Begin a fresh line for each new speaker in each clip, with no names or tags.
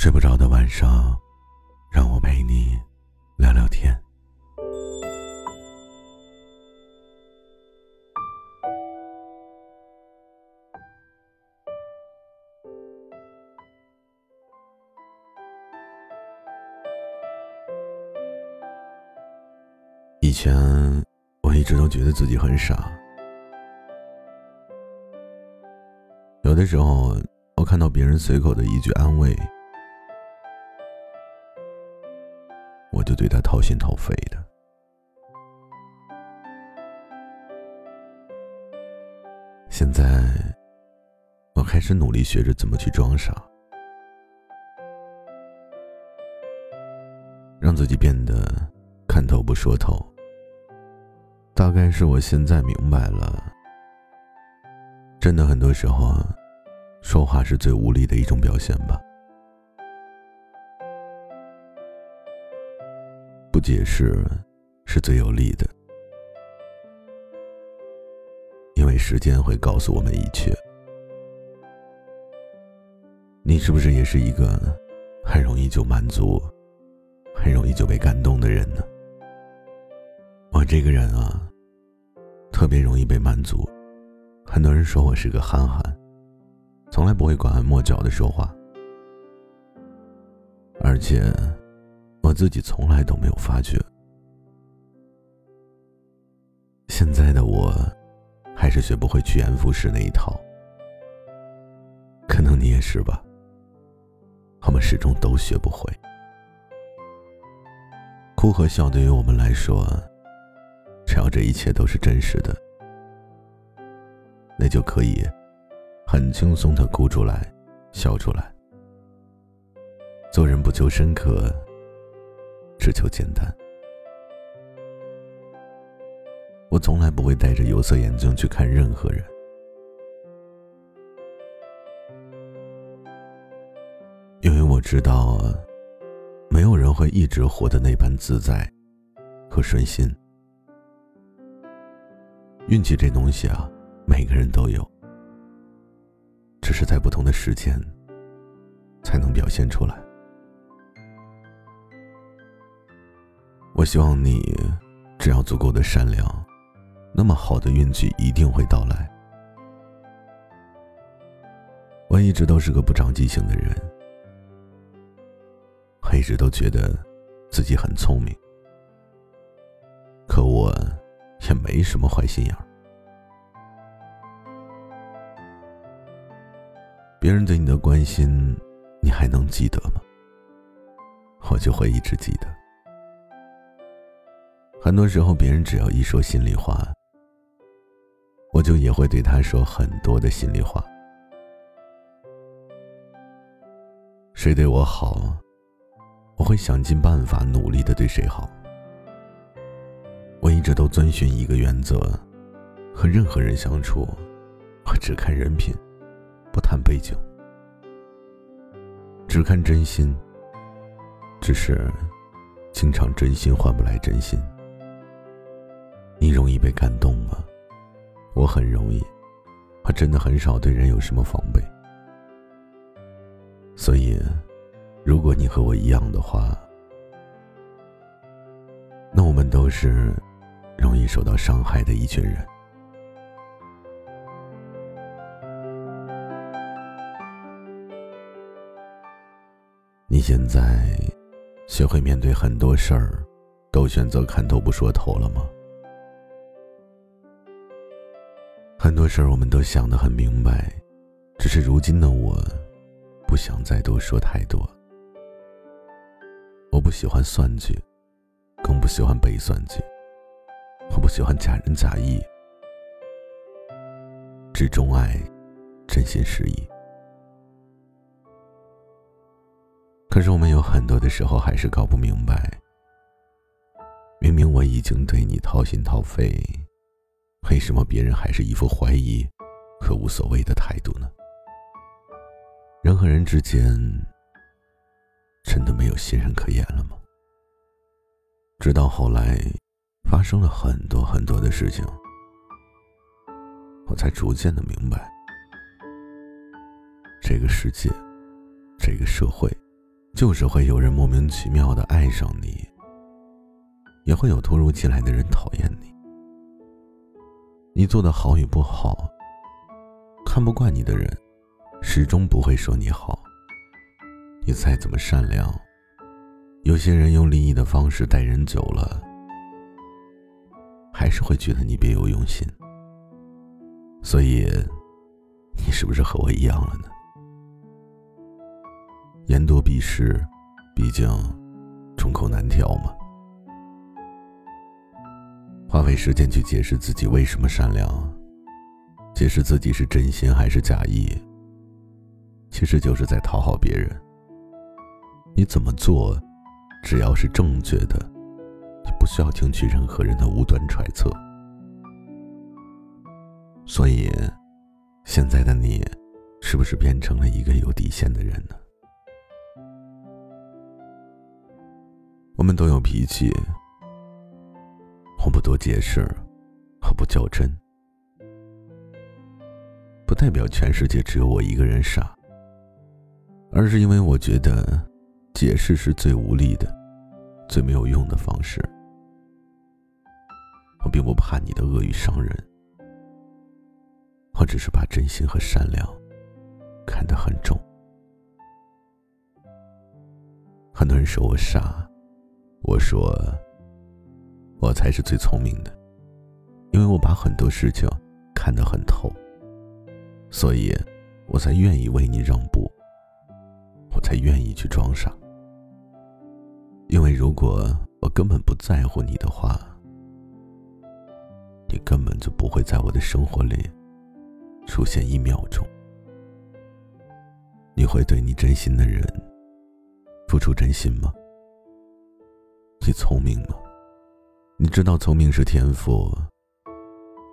睡不着的晚上，让我陪你聊聊天。以前我一直都觉得自己很傻，有的时候我看到别人随口的一句安慰。我就对他掏心掏肺的。现在，我开始努力学着怎么去装傻，让自己变得看透不说透。大概是我现在明白了，真的很多时候，说话是最无力的一种表现吧。解释是最有利的，因为时间会告诉我们一切。你是不是也是一个很容易就满足、很容易就被感动的人呢？我这个人啊，特别容易被满足。很多人说我是个憨憨，从来不会拐弯抹角的说话，而且。我自己从来都没有发觉，现在的我，还是学不会趋炎附势那一套。可能你也是吧。我们始终都学不会。哭和笑对于我们来说，只要这一切都是真实的，那就可以很轻松的哭出来，笑出来。做人不求深刻。只求简单。我从来不会戴着有色眼镜去看任何人，因为我知道，没有人会一直活得那般自在和顺心。运气这东西啊，每个人都有，只是在不同的时间才能表现出来。我希望你，只要足够的善良，那么好的运气一定会到来。我一直都是个不长记性的人，我一直都觉得自己很聪明，可我也没什么坏心眼儿。别人对你的关心，你还能记得吗？我就会一直记得。很多时候，别人只要一说心里话，我就也会对他说很多的心里话。谁对我好，我会想尽办法努力的对谁好。我一直都遵循一个原则：和任何人相处，我只看人品，不谈背景，只看真心。只是，经常真心换不来真心。你容易被感动吗？我很容易，我真的很少对人有什么防备。所以，如果你和我一样的话，那我们都是容易受到伤害的一群人。你现在学会面对很多事儿，都选择看透不说透了吗？很多事儿我们都想得很明白，只是如今的我，不想再多说太多。我不喜欢算计，更不喜欢被算计。我不喜欢假仁假义，只钟爱真心实意。可是我们有很多的时候还是搞不明白，明明我已经对你掏心掏肺，为什么别人还是一副怀疑和无所谓的态度呢？人和人之间真的没有信任可言了吗？直到后来发生了很多很多的事情，我才逐渐的明白，这个世界，这个社会。就是会有人莫名其妙的爱上你，也会有突如其来的人讨厌你。你做的好与不好，看不惯你的人，始终不会说你好。你再怎么善良，有些人用利益的方式待人久了，还是会觉得你别有用心。所以，你是不是和我一样了呢？言多必失，毕竟众口难调嘛。花费时间去解释自己为什么善良，解释自己是真心还是假意，其实就是在讨好别人。你怎么做，只要是正确的，就不需要听取任何人的无端揣测。所以，现在的你，是不是变成了一个有底线的人呢？我们都有脾气，我不多解释，我不较真，不代表全世界只有我一个人傻，而是因为我觉得解释是最无力的、最没有用的方式。我并不怕你的恶语伤人，我只是把真心和善良看得很重。很多人说我傻。我说，我才是最聪明的，因为我把很多事情看得很透，所以我才愿意为你让步，我才愿意去装傻。因为如果我根本不在乎你的话，你根本就不会在我的生活里出现一秒钟。你会对你真心的人付出真心吗？你聪明吗？你知道聪明是天赋，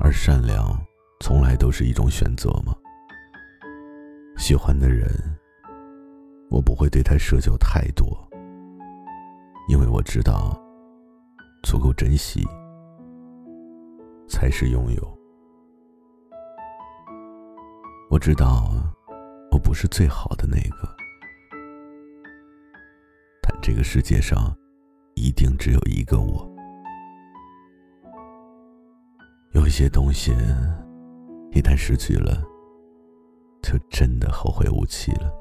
而善良从来都是一种选择吗？喜欢的人，我不会对他奢求太多，因为我知道，足够珍惜才是拥有。我知道，我不是最好的那个，但这个世界上。一定只有一个我。些东西，一旦失去了，就真的后会无期了。